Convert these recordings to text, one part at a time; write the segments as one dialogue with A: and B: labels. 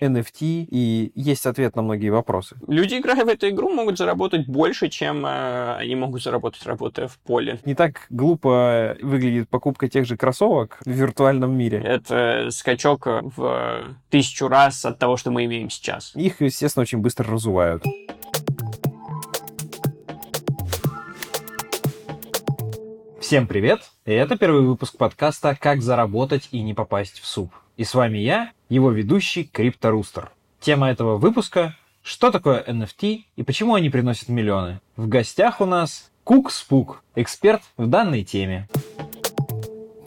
A: NFT, и есть ответ на многие вопросы.
B: Люди, играя в эту игру, могут заработать больше, чем э, они могут заработать, работая в поле.
A: Не так глупо выглядит покупка тех же кроссовок в виртуальном мире.
B: Это скачок в тысячу раз от того, что мы имеем сейчас.
A: Их, естественно, очень быстро разувают. Всем привет! И это первый выпуск подкаста «Как заработать и не попасть в суп». И с вами я, его ведущий Крипто Рустер. Тема этого выпуска – что такое NFT и почему они приносят миллионы. В гостях у нас Кук Спук, эксперт в данной теме.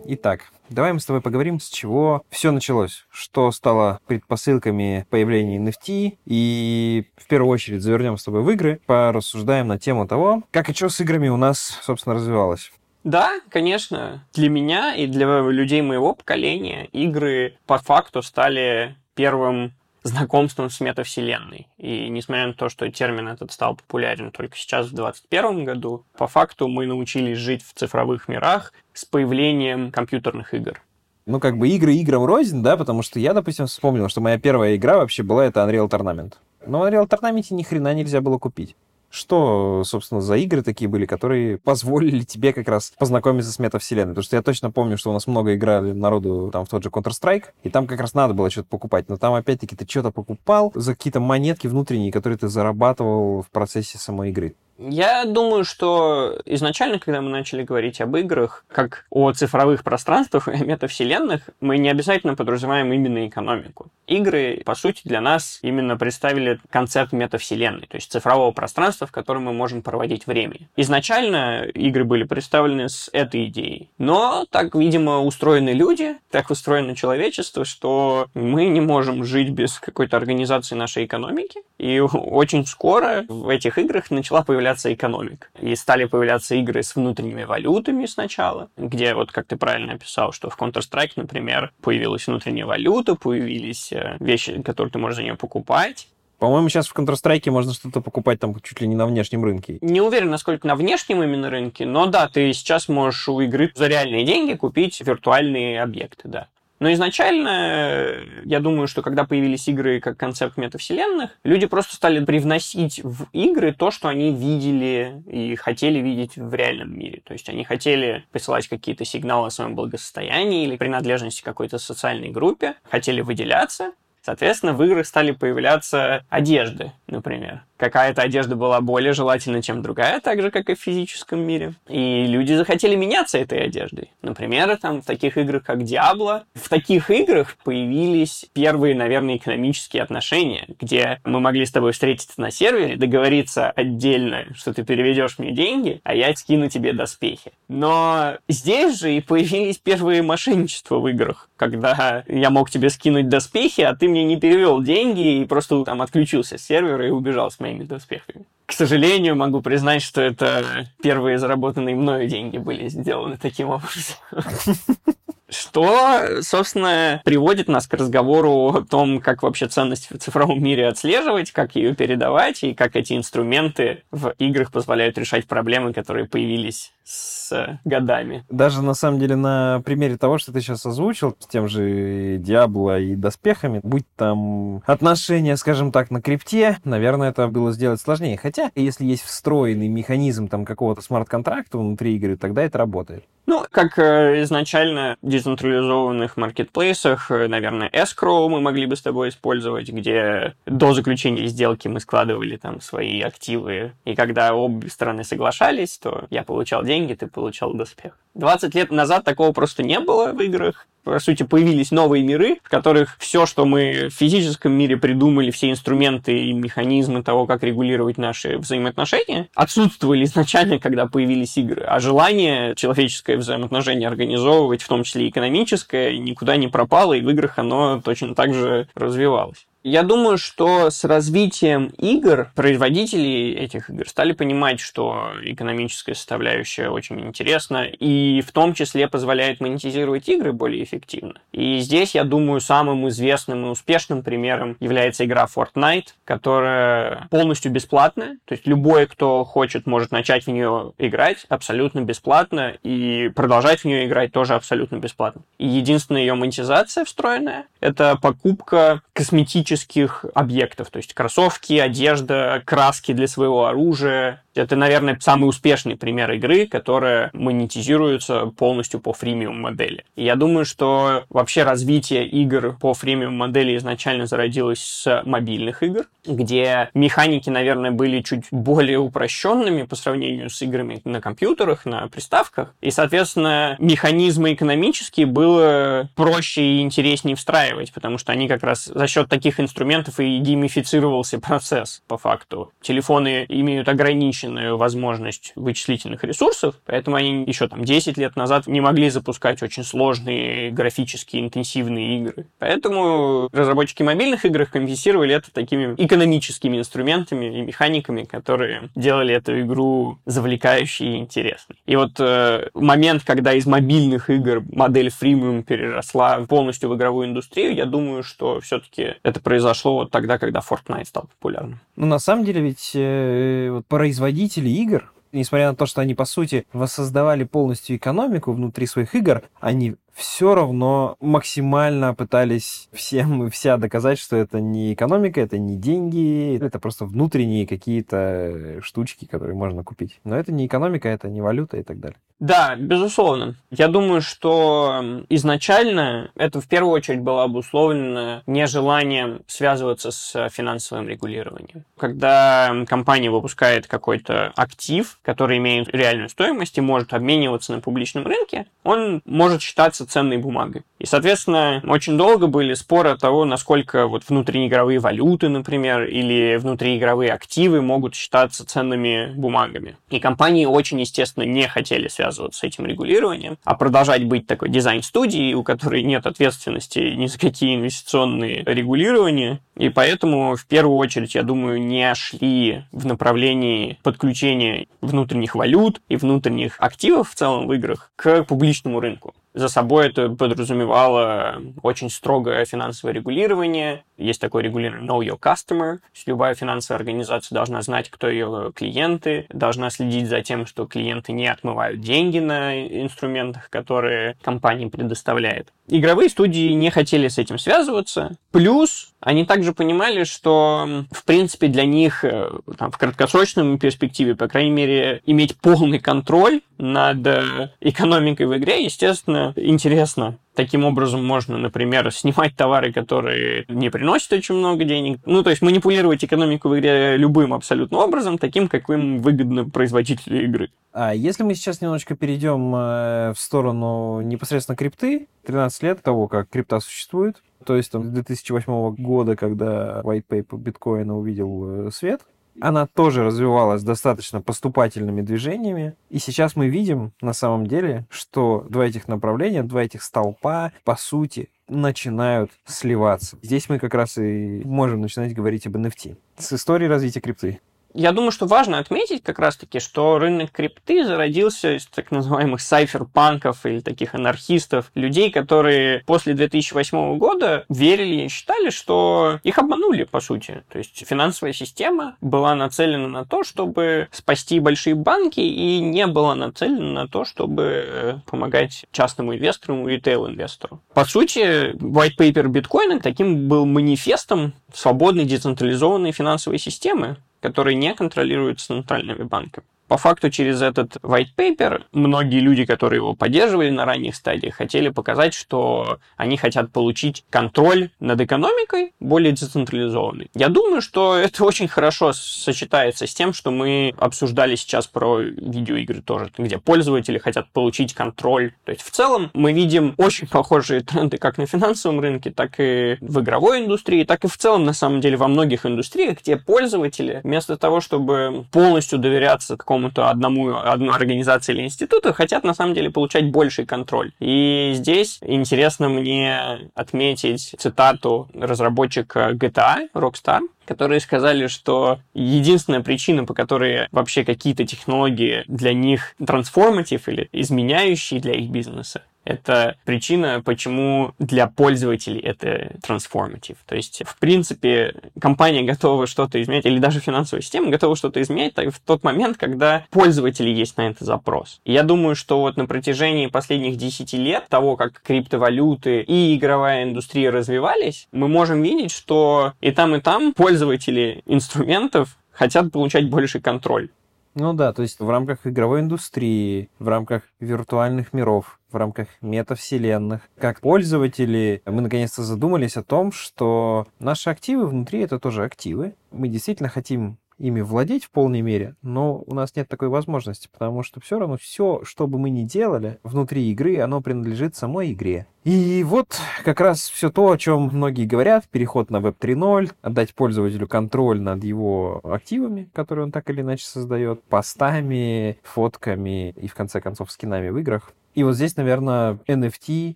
A: Итак, давай мы с тобой поговорим, с чего все началось, что стало предпосылками появления NFT, и в первую очередь завернем с тобой в игры, порассуждаем на тему того, как и что с играми у нас, собственно, развивалось.
B: Да, конечно. Для меня и для людей моего поколения игры по факту стали первым знакомством с метавселенной. И несмотря на то, что термин этот стал популярен только сейчас, в 2021 году, по факту мы научились жить в цифровых мирах с появлением компьютерных игр.
A: Ну, как бы игры играм рознь, да, потому что я, допустим, вспомнил, что моя первая игра вообще была это Unreal Tournament. Но в Unreal Tournament ни хрена нельзя было купить. Что, собственно, за игры такие были, которые позволили тебе как раз познакомиться с метавселенной? Потому что я точно помню, что у нас много играли народу там в тот же Counter-Strike, и там как раз надо было что-то покупать. Но там, опять-таки, ты что-то покупал за какие-то монетки внутренние, которые ты зарабатывал в процессе самой игры.
B: Я думаю, что изначально, когда мы начали говорить об играх, как о цифровых пространствах и метавселенных, мы не обязательно подразумеваем именно экономику. Игры, по сути, для нас именно представили концепт метавселенной, то есть цифрового пространства, в котором мы можем проводить время. Изначально игры были представлены с этой идеей, но так, видимо, устроены люди, так устроено человечество, что мы не можем жить без какой-то организации нашей экономики, и очень скоро в этих играх начала появляться появляться экономика. И стали появляться игры с внутренними валютами сначала, где, вот как ты правильно описал, что в Counter-Strike, например, появилась внутренняя валюта, появились э, вещи, которые ты можешь за нее покупать.
A: По-моему, сейчас в Counter-Strike можно что-то покупать там чуть ли не на внешнем рынке.
B: Не уверен, насколько на внешнем именно рынке, но да, ты сейчас можешь у игры за реальные деньги купить виртуальные объекты, да. Но изначально, я думаю, что когда появились игры как концепт метавселенных, люди просто стали привносить в игры то, что они видели и хотели видеть в реальном мире. То есть они хотели присылать какие-то сигналы о своем благосостоянии или принадлежности к какой-то социальной группе, хотели выделяться, Соответственно, в играх стали появляться одежды, например какая-то одежда была более желательна, чем другая, так же, как и в физическом мире. И люди захотели меняться этой одеждой. Например, там в таких играх, как Diablo, в таких играх появились первые, наверное, экономические отношения, где мы могли с тобой встретиться на сервере, договориться отдельно, что ты переведешь мне деньги, а я скину тебе доспехи. Но здесь же и появились первые мошенничества в играх, когда я мог тебе скинуть доспехи, а ты мне не перевел деньги и просто там отключился с сервера и убежал с моей моими доспехами. К сожалению, могу признать, что это первые заработанные мною деньги были сделаны таким образом. Что, собственно, приводит нас к разговору о том, как вообще ценность в цифровом мире отслеживать, как ее передавать и как эти инструменты в играх позволяют решать проблемы, которые появились с годами.
A: Даже на самом деле на примере того, что ты сейчас озвучил, с тем же Диабло и доспехами, будь там отношения, скажем так, на крипте, наверное, это было сделать сложнее. Хотя, если есть встроенный механизм там какого-то смарт-контракта внутри игры, тогда это работает.
B: Ну, как э, изначально в децентрализованных маркетплейсах, э, наверное, escrow мы могли бы с тобой использовать, где до заключения сделки мы складывали там свои активы, и когда обе стороны соглашались, то я получал деньги, ты получал доспех. 20 лет назад такого просто не было в играх. По сути, появились новые миры, в которых все, что мы в физическом мире придумали, все инструменты и механизмы того, как регулировать наши взаимоотношения, отсутствовали изначально, когда появились игры. А желание человеческое взаимоотношение организовывать, в том числе экономическое, никуда не пропало, и в играх оно точно так же развивалось. Я думаю, что с развитием игр производители этих игр стали понимать, что экономическая составляющая очень интересна и в том числе позволяет монетизировать игры более эффективно. И здесь, я думаю, самым известным и успешным примером является игра Fortnite, которая полностью бесплатная, то есть любой, кто хочет, может начать в нее играть абсолютно бесплатно и продолжать в нее играть тоже абсолютно бесплатно. И единственная ее монетизация встроенная — это покупка косметических экономических объектов, то есть кроссовки, одежда, краски для своего оружия. Это, наверное, самый успешный пример игры, которая монетизируется полностью по фримиум модели. И я думаю, что вообще развитие игр по фримиум модели изначально зародилось с мобильных игр, где механики, наверное, были чуть более упрощенными по сравнению с играми на компьютерах, на приставках. И, соответственно, механизмы экономические было проще и интереснее встраивать, потому что они как раз за счет таких инструментов и геймифицировался процесс, по факту. Телефоны имеют ограниченную возможность вычислительных ресурсов, поэтому они еще там 10 лет назад не могли запускать очень сложные графически интенсивные игры. Поэтому разработчики мобильных игр компенсировали это такими экономическими инструментами и механиками, которые делали эту игру завлекающей и интересной. И вот э, момент, когда из мобильных игр модель фримиум переросла полностью в игровую индустрию, я думаю, что все-таки это произошло вот тогда, когда Fortnite стал популярным.
A: Ну, на самом деле, ведь э, вот производители игр, несмотря на то, что они, по сути, воссоздавали полностью экономику внутри своих игр, они все равно максимально пытались всем и вся доказать, что это не экономика, это не деньги, это просто внутренние какие-то штучки, которые можно купить. Но это не экономика, это не валюта и так далее.
B: Да, безусловно. Я думаю, что изначально это в первую очередь было обусловлено нежеланием связываться с финансовым регулированием. Когда компания выпускает какой-то актив, который имеет реальную стоимость и может обмениваться на публичном рынке, он может считаться ценной бумагой. И, соответственно, очень долго были споры от того, насколько вот внутриигровые валюты, например, или внутриигровые активы могут считаться ценными бумагами. И компании очень, естественно, не хотели связываться с этим регулированием, а продолжать быть такой дизайн-студией, у которой нет ответственности ни за какие инвестиционные регулирования. И поэтому, в первую очередь, я думаю, не шли в направлении подключения внутренних валют и внутренних активов в целом в играх к публичному рынку. За собой это подразумевало очень строгое финансовое регулирование. Есть такое регулирование Know Your Customer. То есть любая финансовая организация должна знать, кто ее клиенты, должна следить за тем, что клиенты не отмывают деньги на инструментах, которые компания предоставляет. Игровые студии не хотели с этим связываться. Плюс они также понимали, что, в принципе, для них э, там, в краткосрочном перспективе, по крайней мере, иметь полный контроль над э, экономикой в игре, естественно, интересно. Таким образом можно, например, снимать товары, которые не приносят очень много денег. Ну, то есть манипулировать экономику в игре любым абсолютно образом, таким, каким выгодно производителю игры.
A: А если мы сейчас немножечко перейдем э, в сторону непосредственно крипты, 13 лет того, как крипта существует, то есть там, с 2008 года, когда white paper биткоина увидел э, свет, она тоже развивалась достаточно поступательными движениями. И сейчас мы видим на самом деле, что два этих направления, два этих столпа, по сути, начинают сливаться. Здесь мы как раз и можем начинать говорить об NFT. С историей развития крипты.
B: Я думаю, что важно отметить как раз-таки, что рынок крипты зародился из так называемых сайферпанков или таких анархистов, людей, которые после 2008 года верили и считали, что их обманули, по сути. То есть финансовая система была нацелена на то, чтобы спасти большие банки и не была нацелена на то, чтобы э, помогать частному инвестору и ритейл-инвестору. По сути, white paper биткоина таким был манифестом свободной децентрализованной финансовой системы, которые не контролируются центральными банками. По факту через этот white paper многие люди, которые его поддерживали на ранних стадиях, хотели показать, что они хотят получить контроль над экономикой более децентрализованный. Я думаю, что это очень хорошо сочетается с тем, что мы обсуждали сейчас про видеоигры тоже, где пользователи хотят получить контроль. То есть в целом мы видим очень похожие тренды как на финансовом рынке, так и в игровой индустрии, так и в целом на самом деле во многих индустриях, где пользователи вместо того, чтобы полностью доверяться какому какому-то одному, одной организации или институту, хотят на самом деле получать больший контроль. И здесь интересно мне отметить цитату разработчика GTA, Rockstar, которые сказали, что единственная причина, по которой вообще какие-то технологии для них трансформатив или изменяющие для их бизнеса, Это причина, почему для пользователей это transformative. То есть, в принципе, компания готова что-то изменять, или даже финансовая система готова что-то изменять в тот момент, когда пользователи есть на это запрос. Я думаю, что вот на протяжении последних 10 лет того, как криптовалюты и игровая индустрия развивались, мы можем видеть, что и там, и там пользователи инструментов хотят получать больше контроль.
A: Ну да, то есть в рамках игровой индустрии, в рамках виртуальных миров, в рамках метавселенных. Как пользователи мы наконец-то задумались о том, что наши активы внутри это тоже активы. Мы действительно хотим ими владеть в полной мере, но у нас нет такой возможности, потому что все равно все, что бы мы ни делали внутри игры, оно принадлежит самой игре. И вот как раз все то, о чем многие говорят, переход на Web 3.0, отдать пользователю контроль над его активами, которые он так или иначе создает, постами, фотками и, в конце концов, скинами в играх. И вот здесь, наверное, NFT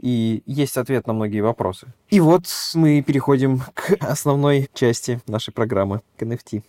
A: и есть ответ на многие вопросы. И вот мы переходим к основной части нашей программы, к NFT.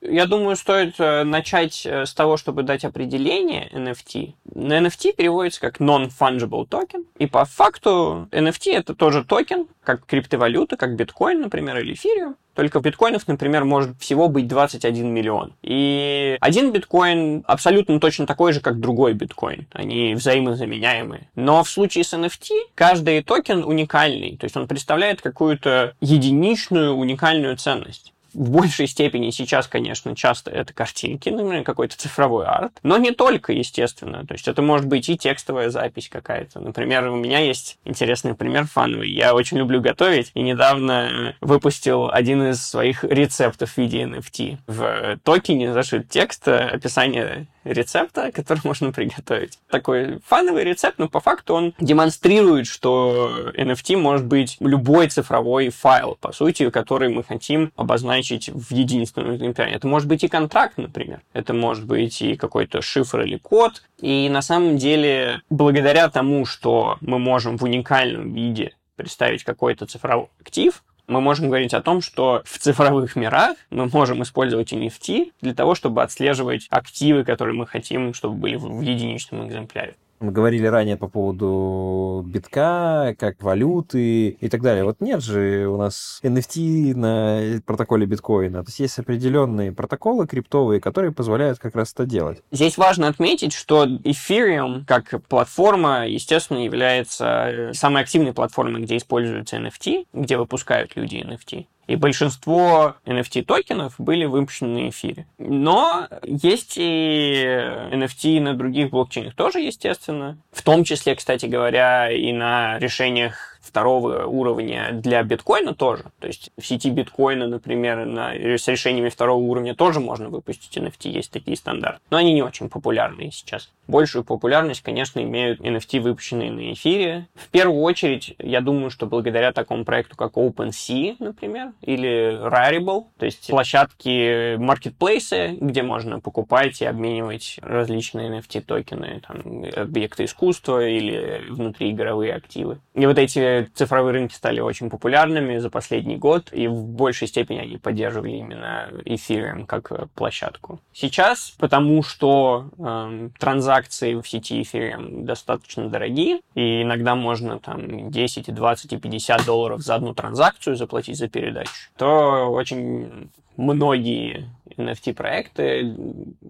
B: Я думаю, стоит э, начать э, с того, чтобы дать определение NFT. NFT переводится как non-fungible token, и по факту NFT это тоже токен, как криптовалюта, как биткоин, например, или эфириум. Только биткоинов, например, может всего быть 21 миллион. И один биткоин абсолютно точно такой же, как другой биткоин. Они взаимозаменяемые. Но в случае с NFT каждый токен уникальный. То есть он представляет какую-то единичную уникальную ценность в большей степени сейчас, конечно, часто это картинки, например, какой-то цифровой арт, но не только, естественно. То есть это может быть и текстовая запись какая-то. Например, у меня есть интересный пример фановый. Я очень люблю готовить и недавно выпустил один из своих рецептов в виде NFT. В токене зашит текст, описание рецепта, который можно приготовить. Такой фановый рецепт, но по факту он демонстрирует, что NFT может быть любой цифровой файл, по сути, который мы хотим обозначить в единственном экземпляре. Это может быть и контракт, например. Это может быть и какой-то шифр или код. И на самом деле, благодаря тому, что мы можем в уникальном виде представить какой-то цифровой актив, мы можем говорить о том, что в цифровых мирах мы можем использовать NFT для того, чтобы отслеживать активы, которые мы хотим, чтобы были в единичном экземпляре.
A: Мы говорили ранее по поводу битка, как валюты и так далее. Вот нет же у нас NFT на протоколе биткоина. То есть есть определенные протоколы криптовые, которые позволяют как раз это делать.
B: Здесь важно отметить, что Ethereum как платформа, естественно, является самой активной платформой, где используются NFT, где выпускают люди NFT. И большинство NFT-токенов были выпущены на эфире. Но есть и NFT на других блокчейнах тоже, естественно. В том числе, кстати говоря, и на решениях второго уровня для биткоина тоже. То есть в сети биткоина, например, на, с решениями второго уровня тоже можно выпустить NFT, есть такие стандарты. Но они не очень популярные сейчас. Большую популярность, конечно, имеют NFT, выпущенные на эфире. В первую очередь, я думаю, что благодаря такому проекту, как OpenSea, например, или Rarible, то есть площадки маркетплейсы, где можно покупать и обменивать различные NFT-токены, там, объекты искусства или внутриигровые активы. И вот эти цифровые рынки стали очень популярными за последний год, и в большей степени они поддерживали именно Ethereum как площадку. Сейчас, потому что э, транзакции в сети Ethereum достаточно дорогие, и иногда можно там 10, 20 и 50 долларов за одну транзакцию заплатить за передачу, то очень многие NFT-проекты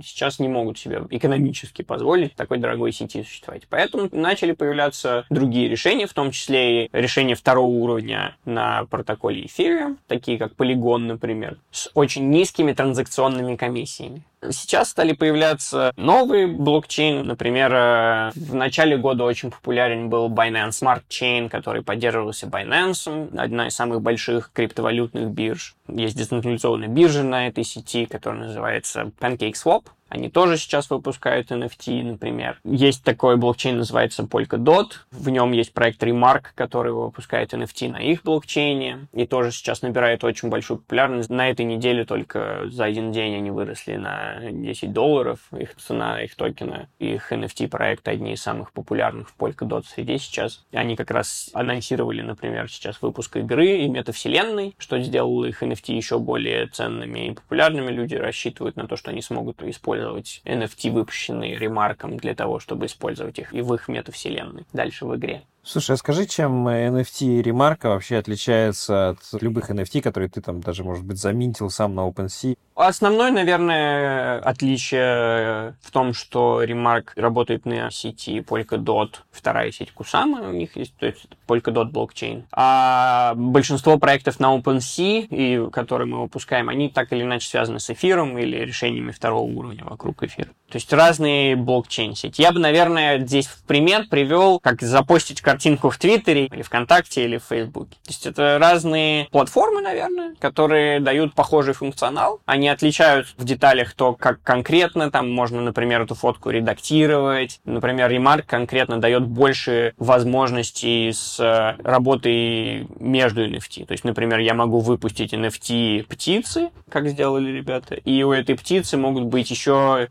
B: сейчас не могут себе экономически позволить такой дорогой сети существовать. Поэтому начали появляться другие решения, в том числе и решения второго уровня на протоколе Ethereum, такие как Polygon, например, с очень низкими транзакционными комиссиями. Сейчас стали появляться новые блокчейны. Например, э, в начале года очень популярен был Binance Smart Chain, который поддерживался Binance, одна из самых больших криптовалютных бирж. Есть децентрализованная биржа на этой сети, которая называется PancakeSwap. Они тоже сейчас выпускают NFT, например. Есть такой блокчейн, называется Polkadot. В нем есть проект Remark, который выпускает NFT на их блокчейне. И тоже сейчас набирает очень большую популярность. На этой неделе только за один день они выросли на 10 долларов. Их цена, их токена. Их NFT проекты одни из самых популярных в Polkadot среде сейчас. Они как раз анонсировали, например, сейчас выпуск игры и метавселенной, что сделало их NFT еще более ценными и популярными. Люди рассчитывают на то, что они смогут использовать использовать NFT, выпущенные ремарком, для того, чтобы использовать их и в их метавселенной дальше в игре.
A: Слушай, а скажи, чем NFT ремарка вообще отличается от любых NFT, которые ты там даже, может быть, заминтил сам на OpenSea?
B: Основное, наверное, отличие в том, что Remark работает на сети Polkadot, вторая сеть Kusama у них есть, то есть Polkadot блокчейн. А большинство проектов на OpenSea, и которые мы выпускаем, они так или иначе связаны с эфиром или решениями второго уровня вокруг эфира. То есть разные блокчейн-сети. Я бы, наверное, здесь в пример привел, как запостить картинку в Твиттере или ВКонтакте или в Фейсбуке. То есть это разные платформы, наверное, которые дают похожий функционал. Они отличают в деталях то, как конкретно там можно, например, эту фотку редактировать. Например, Remark конкретно дает больше возможностей с э, работой между NFT. То есть, например, я могу выпустить NFT птицы, как сделали ребята, и у этой птицы могут быть еще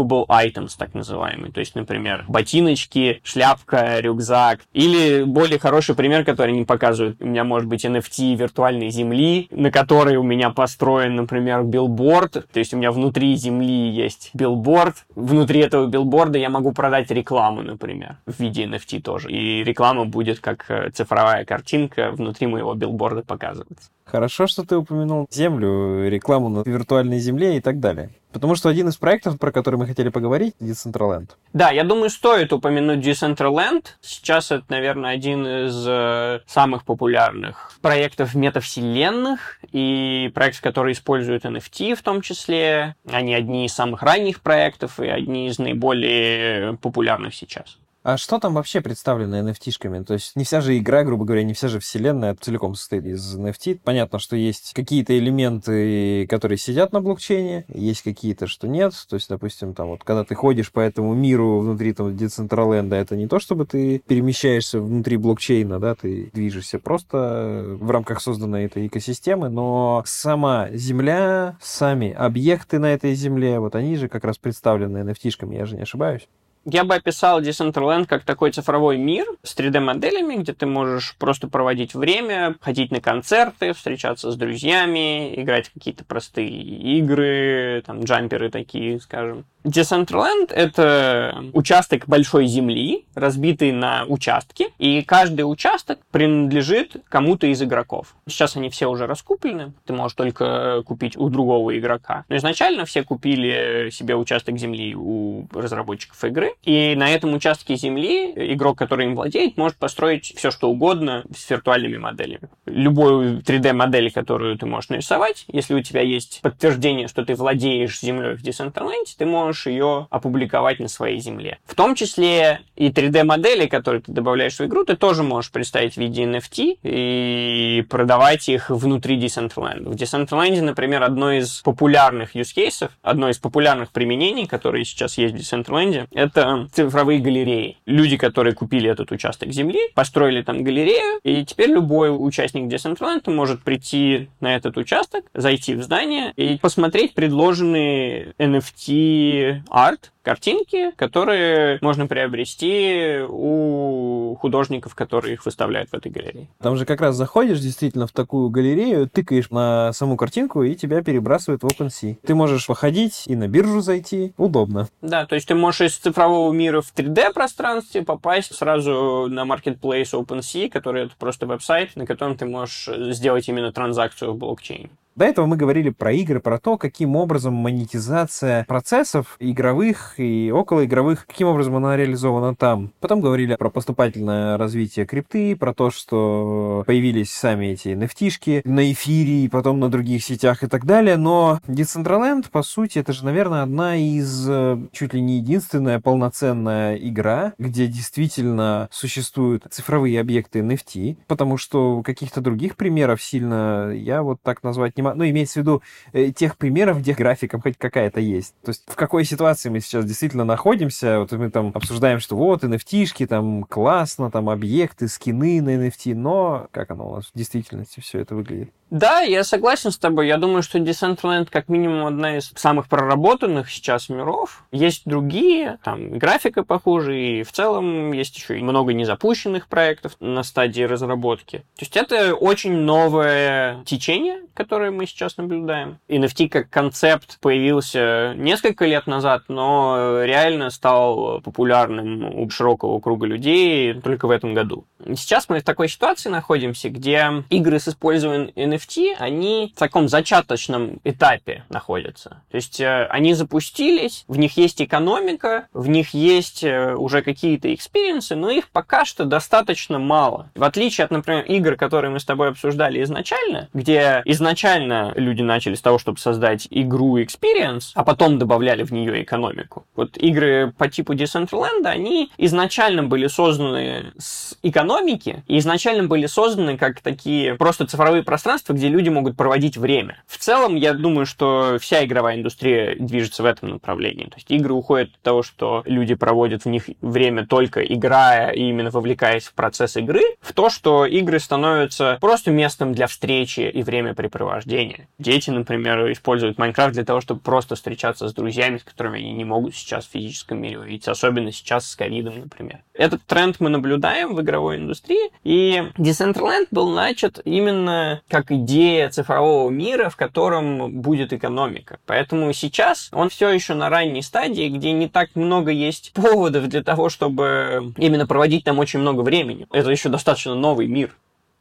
B: equipable items, так называемые. То есть, например, ботиночки, шляпка, рюкзак. Или более хороший пример, который они показывают. У меня может быть NFT виртуальной земли, на которой у меня построен, например, билборд билборд, то есть у меня внутри земли есть билборд, внутри этого билборда я могу продать рекламу, например, в виде NFT тоже. И реклама будет как э, цифровая картинка внутри моего билборда показываться.
A: Хорошо, что ты упомянул землю, рекламу на виртуальной земле и так далее. Потому что один из проектов, про который мы хотели поговорить, Decentraland.
B: Да, я думаю, стоит упомянуть Decentraland. Сейчас это, наверное, один из э, самых популярных проектов метавселенных и проектов, которые используют NFT в том числе. Они одни из самых ранних проектов и одни из наиболее популярных сейчас.
A: А что там вообще представлено NFT-шками? То есть не вся же игра, грубо говоря, не вся же вселенная целиком состоит из NFT. Понятно, что есть какие-то элементы, которые сидят на блокчейне, есть какие-то, что нет. То есть, допустим, там вот, когда ты ходишь по этому миру внутри там Децентраленда, это не то, чтобы ты перемещаешься внутри блокчейна, да, ты движешься просто в рамках созданной этой экосистемы, но сама Земля, сами объекты на этой Земле, вот они же как раз представлены NFT-шками, я же не ошибаюсь.
B: Я бы описал Decentraland как такой цифровой мир с 3D-моделями, где ты можешь просто проводить время, ходить на концерты, встречаться с друзьями, играть какие-то простые игры, там, джамперы такие, скажем. Decentraland — это участок большой земли, разбитый на участки, и каждый участок принадлежит кому-то из игроков. Сейчас они все уже раскуплены, ты можешь только купить у другого игрока. Но изначально все купили себе участок земли у разработчиков игры, и на этом участке земли игрок, который им владеет, может построить все, что угодно с виртуальными моделями. Любую 3D-модель, которую ты можешь нарисовать, если у тебя есть подтверждение, что ты владеешь землей в Decentraland, ты можешь ее опубликовать на своей земле. В том числе и 3D-модели, которые ты добавляешь в игру, ты тоже можешь представить в виде NFT и продавать их внутри Decentraland. В Decentraland, например, одно из популярных use cases, одно из популярных применений, которые сейчас есть в Decentraland, это цифровые галереи. Люди, которые купили этот участок земли, построили там галерею, и теперь любой участник Decentraland может прийти на этот участок, зайти в здание и посмотреть предложенные NFT арт, картинки, которые можно приобрести у художников, которые их выставляют в этой галерее.
A: Там же как раз заходишь действительно в такую галерею, тыкаешь на саму картинку, и тебя перебрасывают в OpenSea. Ты можешь походить и на биржу зайти. Удобно.
B: Да, то есть ты можешь из цифрового мира в 3D-пространстве попасть сразу на marketplace OpenSea, который это просто веб-сайт, на котором ты можешь сделать именно транзакцию в блокчейне.
A: До этого мы говорили про игры, про то, каким образом монетизация процессов игровых и околоигровых, каким образом она реализована там. Потом говорили про поступательное развитие крипты, про то, что появились сами эти nft на эфире, и потом на других сетях и так далее. Но Decentraland, по сути, это же, наверное, одна из э, чуть ли не единственная полноценная игра, где действительно существуют цифровые объекты NFT, потому что каких-то других примеров сильно я вот так назвать не могу. Ну, имеется в виду э, тех примеров, где графиком хоть какая-то есть. То есть в какой ситуации мы сейчас действительно находимся? Вот мы там обсуждаем, что вот NFT-шки, там классно, там объекты, скины на NFT, но как оно у нас в действительности все это выглядит?
B: Да, я согласен с тобой. Я думаю, что Decentraland как минимум одна из самых проработанных сейчас миров. Есть другие, там графика похуже, и в целом есть еще и много незапущенных проектов на стадии разработки. То есть это очень новое течение, которое мы сейчас наблюдаем. NFT как концепт появился несколько лет назад, но реально стал популярным у широкого круга людей только в этом году. Сейчас мы в такой ситуации находимся, где игры с использованием NFT, они в таком зачаточном этапе находятся. То есть э, они запустились, в них есть экономика, в них есть э, уже какие-то experience ы, но их пока что достаточно мало. В отличие от, например, игр, которые мы с тобой обсуждали изначально, где изначально люди начали с того, чтобы создать игру experience, а потом добавляли в нее экономику. Вот игры по типу Decentraland, они изначально были созданы с экономики, и изначально были созданы как такие просто цифровые пространства, где люди могут проводить время. В целом, я думаю, что вся игровая индустрия движется в этом направлении. То есть игры уходят от того, что люди проводят в них время только играя и именно вовлекаясь в процесс игры, в то, что игры становятся просто местом для встречи и времяпрепровождения. Дети, например, используют Майнкрафт для того, чтобы просто встречаться с друзьями, с которыми они не могут сейчас в физическом мире увидеться, особенно сейчас с ковидом, например. Этот тренд мы наблюдаем в игровой индустрии, и Decentraland был начат именно как идея цифрового мира, в котором будет экономика. Поэтому сейчас он все еще на ранней стадии, где не так много есть поводов для того, чтобы именно проводить там очень много времени. Это еще достаточно новый мир.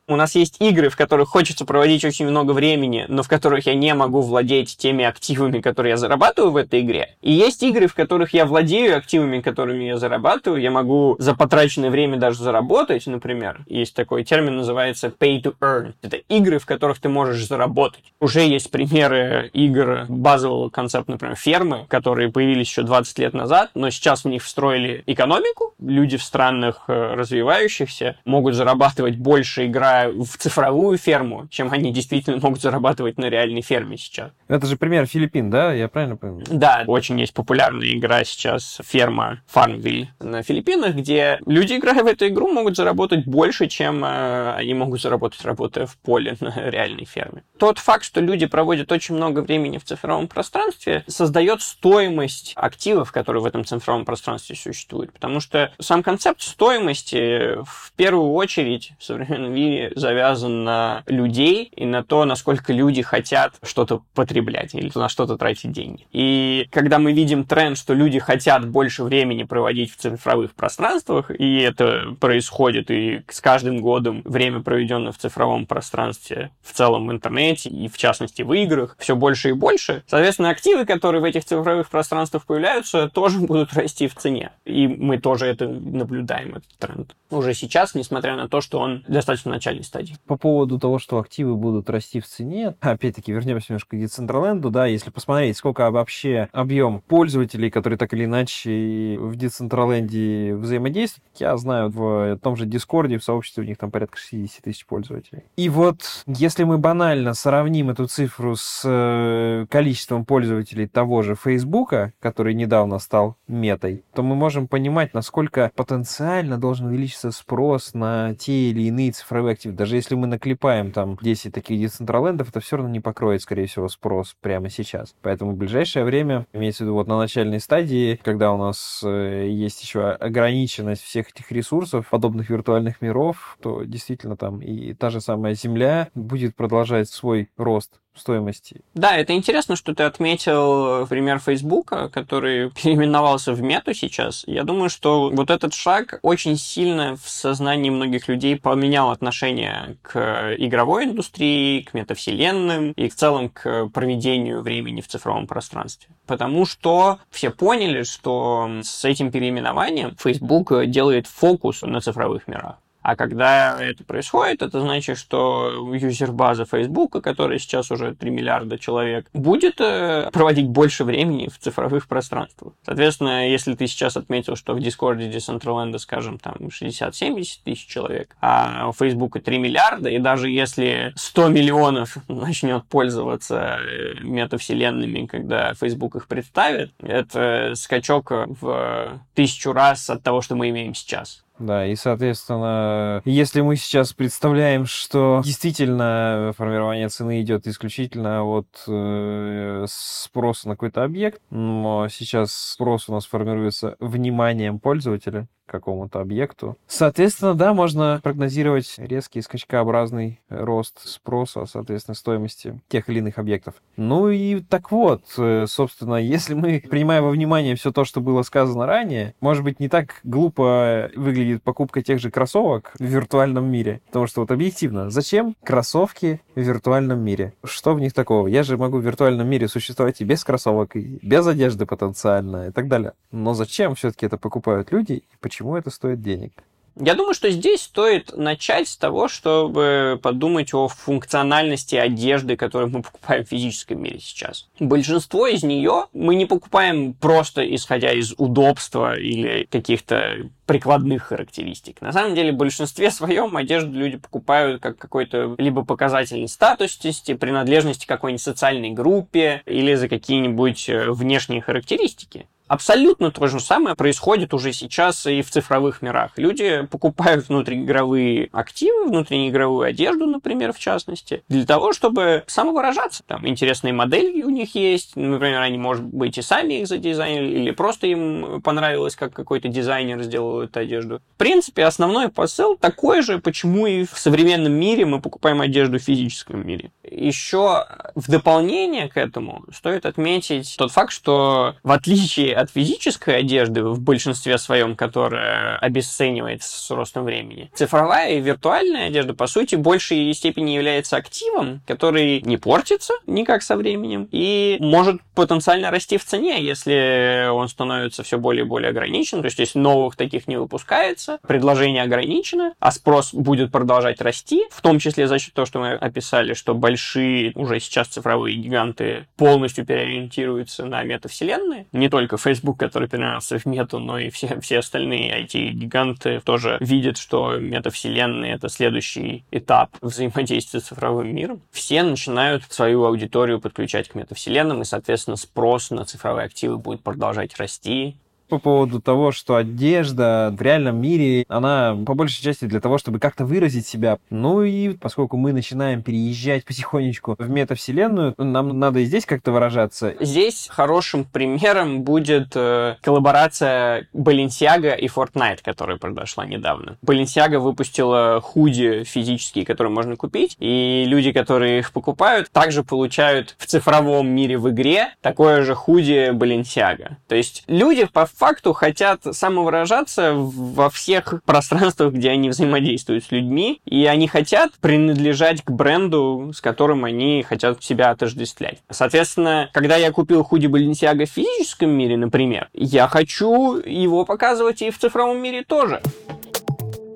B: У нас есть игры, в которых хочется проводить очень много времени, но в которых я не могу владеть теми активами, которые я зарабатываю в этой игре. И есть игры, в которых я владею активами, которыми я зарабатываю. Я могу за потраченное время даже заработать, например. Есть такой термин, называется pay to earn. Это игры, в которых ты можешь заработать. Уже есть примеры игр базового концепта, например, фермы, которые появились еще 20 лет назад, но сейчас в них встроили экономику. Люди в странах э, развивающихся могут зарабатывать больше, играя в цифровую ферму, чем они действительно могут зарабатывать на реальной ферме сейчас.
A: Это же пример Филиппин, да? Я правильно понял?
B: Да, очень есть популярная игра сейчас, ферма Farmville на Филиппинах, где люди, играя в эту игру, могут заработать больше, чем э, они могут заработать, работая в поле на реальной ферме. Тот факт, что люди проводят очень много времени в цифровом пространстве, создает стоимость активов, которые в этом цифровом пространстве существуют. Потому что сам концепт стоимости в первую очередь в современном мире завязан на людей и на то, насколько люди хотят что-то потреблять или на что-то тратить деньги. И когда мы видим тренд, что люди хотят больше времени проводить в цифровых пространствах, и это происходит, и с каждым годом время, проведенное в цифровом пространстве, в целом в интернете и в частности в играх, все больше и больше, соответственно, активы, которые в этих цифровых пространствах появляются, тоже будут расти в цене. И мы тоже это наблюдаем, этот тренд. Уже сейчас, несмотря на то, что он достаточно в начале начальной стадии.
A: По поводу того, что активы будут расти в цене, опять-таки вернемся немножко к Децентраленду, да, если посмотреть, сколько вообще объем пользователей, которые так или иначе в Децентраленде взаимодействуют, я знаю в том же Дискорде, в сообществе у них там порядка 60 тысяч пользователей. И вот если мы банально сравним эту цифру с э, количеством пользователей того же Фейсбука, который недавно стал метой, то мы можем понимать, насколько потенциально должен увеличиться спрос на те или иные цифровые активы. Даже если мы наклепаем там 10 таких децентралендов, это все равно не покроет, скорее всего, спрос прямо сейчас. Поэтому в ближайшее время, имеется в виду вот на начальной стадии, когда у нас э, есть еще ограниченность всех этих ресурсов, подобных виртуальных миров, то действительно там и та же самая Земля будет продолжать свой рост стоимости.
B: Да, это интересно, что ты отметил пример Фейсбука, который переименовался в Мету сейчас. Я думаю, что вот этот шаг очень сильно в сознании многих людей поменял отношение к игровой индустрии, к метавселенным и в целом к проведению времени в цифровом пространстве. Потому что все поняли, что с этим переименованием Facebook делает фокус на цифровых мирах. А когда это происходит, это значит, что юзер-база Facebook, которая сейчас уже 3 миллиарда человек, будет э, проводить больше времени в цифровых пространствах. Соответственно, если ты сейчас отметил, что в Дискорде Decentraland, скажем, там 60-70 тысяч человек, а у Facebook 3 миллиарда, и даже если 100 миллионов начнет пользоваться э, метавселенными, когда Facebook их представит, это скачок в тысячу раз от того, что мы имеем сейчас.
A: Да, и, соответственно, если мы сейчас представляем, что действительно формирование цены идет исключительно от э, спроса на какой-то объект, но сейчас спрос у нас формируется вниманием пользователя, какому-то объекту. Соответственно, да, можно прогнозировать резкий скачкообразный рост спроса, соответственно, стоимости тех или иных объектов. Ну и так вот, э, собственно, если мы принимаем во внимание все то, что было сказано ранее, может быть, не так глупо выглядит покупка тех же кроссовок в виртуальном мире. Потому что вот объективно, зачем кроссовки в виртуальном мире? Что в них такого? Я же могу в виртуальном мире существовать и без кроссовок, и без одежды потенциально, и так далее. Но зачем все-таки это покупают люди? И почему почему это стоит денег?
B: Я думаю, что здесь стоит начать с того, чтобы подумать о функциональности одежды, которую мы покупаем в физическом мире сейчас. Большинство из нее мы не покупаем просто исходя из удобства или каких-то прикладных характеристик. На самом деле, в большинстве своем одежду люди покупают как какой-то либо показательный статусности, принадлежности к какой-нибудь социальной группе или за какие-нибудь э, внешние характеристики. Абсолютно то же самое происходит уже сейчас и в цифровых мирах. Люди покупают внутриигровые активы, внутриигровую одежду, например, в частности, для того, чтобы самовыражаться. Там интересные модели у них есть, например, они, может быть, и сами их задизайнили, или просто им понравилось, как какой-то дизайнер сделал эту одежду. В принципе, основной посыл такой же, почему и в современном мире мы покупаем одежду в физическом мире. Еще в дополнение к этому стоит отметить тот факт, что в отличие от физической одежды в большинстве своем, которая обесценивается с ростом времени. Цифровая и виртуальная одежда, по сути, в большей степени является активом, который не портится никак со временем и может потенциально расти в цене, если он становится все более и более ограничен. То есть, если новых таких не выпускается, предложение ограничено, а спрос будет продолжать расти, в том числе за счет того, что мы описали, что большие уже сейчас цифровые гиганты полностью переориентируются на метавселенные, не только Facebook, Facebook, который переносится в мету, но и все, все остальные IT-гиганты тоже видят, что метавселенная — это следующий этап взаимодействия с цифровым миром. Все начинают свою аудиторию подключать к метавселенным, и, соответственно, спрос на цифровые активы будет продолжать расти
A: по поводу того, что одежда в реальном мире, она по большей части для того, чтобы как-то выразить себя. Ну и поскольку мы начинаем переезжать потихонечку в метавселенную, нам надо и здесь как-то выражаться.
B: Здесь хорошим примером будет э, коллаборация Balenciaga и Fortnite, которая произошла недавно. Balenciaga выпустила худи физические, которые можно купить, и люди, которые их покупают, также получают в цифровом мире в игре такое же худи Balenciaga. То есть люди по факту хотят самовыражаться во всех пространствах, где они взаимодействуют с людьми, и они хотят принадлежать к бренду, с которым они хотят себя отождествлять. Соответственно, когда я купил худи Balenciaga в физическом мире, например, я хочу его показывать и в цифровом мире тоже.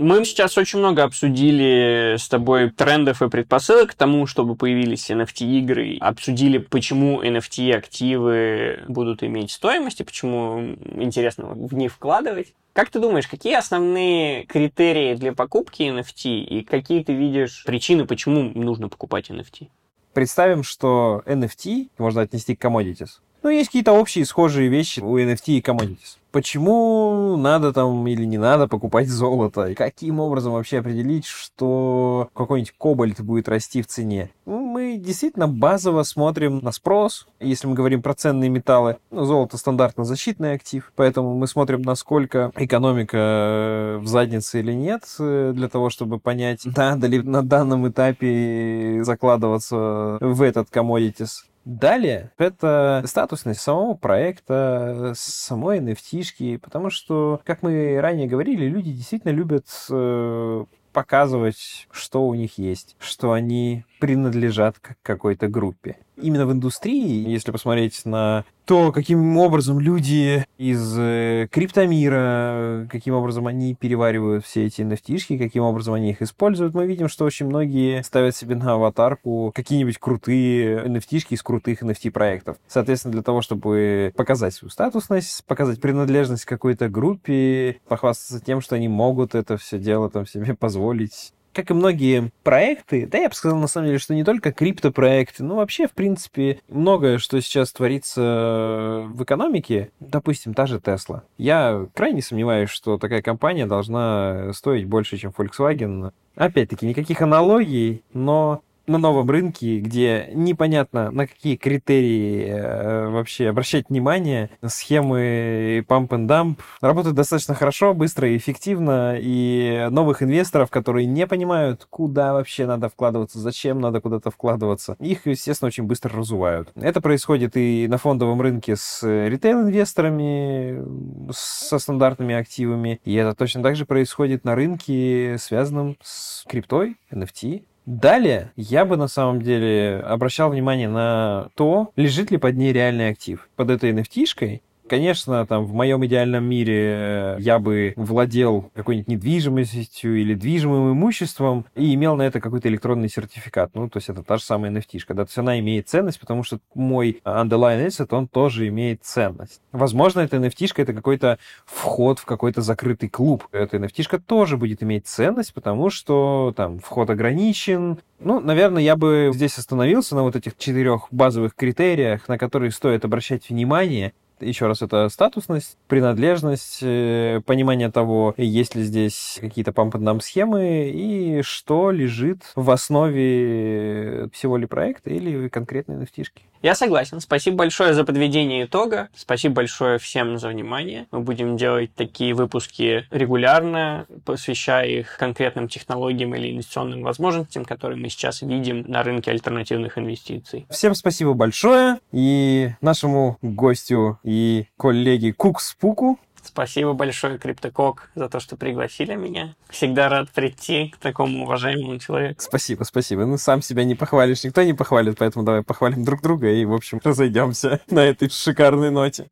B: Мы сейчас очень много обсудили с тобой трендов и предпосылок к тому, чтобы появились NFT-игры. Обсудили, почему NFT-активы будут иметь стоимость и почему интересно в них вкладывать. Как ты думаешь, какие основные критерии для покупки NFT и какие ты видишь причины, почему нужно покупать NFT?
A: Представим, что NFT можно отнести к commodities. Ну, есть какие-то общие схожие вещи у NFT и commodities почему надо там или не надо покупать золото, и каким образом вообще определить, что какой-нибудь кобальт будет расти в цене. Ну, мы действительно базово смотрим на спрос, если мы говорим про ценные металлы. Ну, золото стандартно защитный актив, поэтому мы смотрим, насколько экономика э, в заднице или нет, э, для того, чтобы понять, надо ли на данном этапе закладываться в этот commodities. Далее, это статусность самого проекта, самой NFT, потому что, как мы ранее говорили, люди действительно любят э, показывать, что у них есть, что они принадлежат к какой-то группе. Именно в индустрии, если посмотреть на то, каким образом люди из э, криптомира, каким образом они переваривают все эти nft каким образом они их используют, мы видим, что очень многие ставят себе на аватарку какие-нибудь крутые nft из крутых NFT-проектов. Соответственно, для того, чтобы показать свою статусность, показать принадлежность к какой-то группе, похвастаться тем, что они могут это все дело там себе позволить, как и многие проекты, да я бы сказал на самом деле, что не только криптопроекты, но вообще, в принципе, многое, что сейчас творится в экономике, допустим, та же Tesla. Я крайне сомневаюсь, что такая компания должна стоить больше, чем Volkswagen. Опять-таки, никаких аналогий, но на новом рынке, где непонятно на какие критерии э, вообще обращать внимание, схемы pump and dump работают достаточно хорошо, быстро и эффективно, и новых инвесторов, которые не понимают, куда вообще надо вкладываться, зачем надо куда-то вкладываться, их, естественно, очень быстро разувают. Это происходит и на фондовом рынке с ритейл-инвесторами, со стандартными активами, и это точно так же происходит на рынке, связанном с криптой, NFT, Далее я бы на самом деле обращал внимание на то, лежит ли под ней реальный актив. Под этой NFT-шкой Конечно, там в моем идеальном мире э, я бы владел какой-нибудь недвижимостью или движимым имуществом и имел на это какой-то электронный сертификат. Ну, то есть это та же самая NFT. Когда она имеет ценность, потому что мой underlying asset, он тоже имеет ценность. Возможно, эта NFT это какой-то вход в какой-то закрытый клуб. Эта NFT тоже будет иметь ценность, потому что там вход ограничен, ну, наверное, я бы здесь остановился на вот этих четырех базовых критериях, на которые стоит обращать внимание, еще раз, это статусность, принадлежность, э, понимание того, есть ли здесь какие-то памп схемы и что лежит в основе всего ли проекта или конкретной nft
B: Я согласен. Спасибо большое за подведение итога. Спасибо большое всем за внимание. Мы будем делать такие выпуски регулярно, посвящая их конкретным технологиям или инвестиционным возможностям, которые мы сейчас видим на рынке альтернативных инвестиций.
A: Всем спасибо большое и нашему гостю и коллеге Кукспуку
B: Спасибо большое, Криптокок, за то, что пригласили меня. Всегда рад прийти к такому уважаемому человеку.
A: Спасибо, спасибо. Ну, сам себя не похвалишь, никто не похвалит, поэтому давай похвалим друг друга и, в общем, разойдемся на этой шикарной ноте.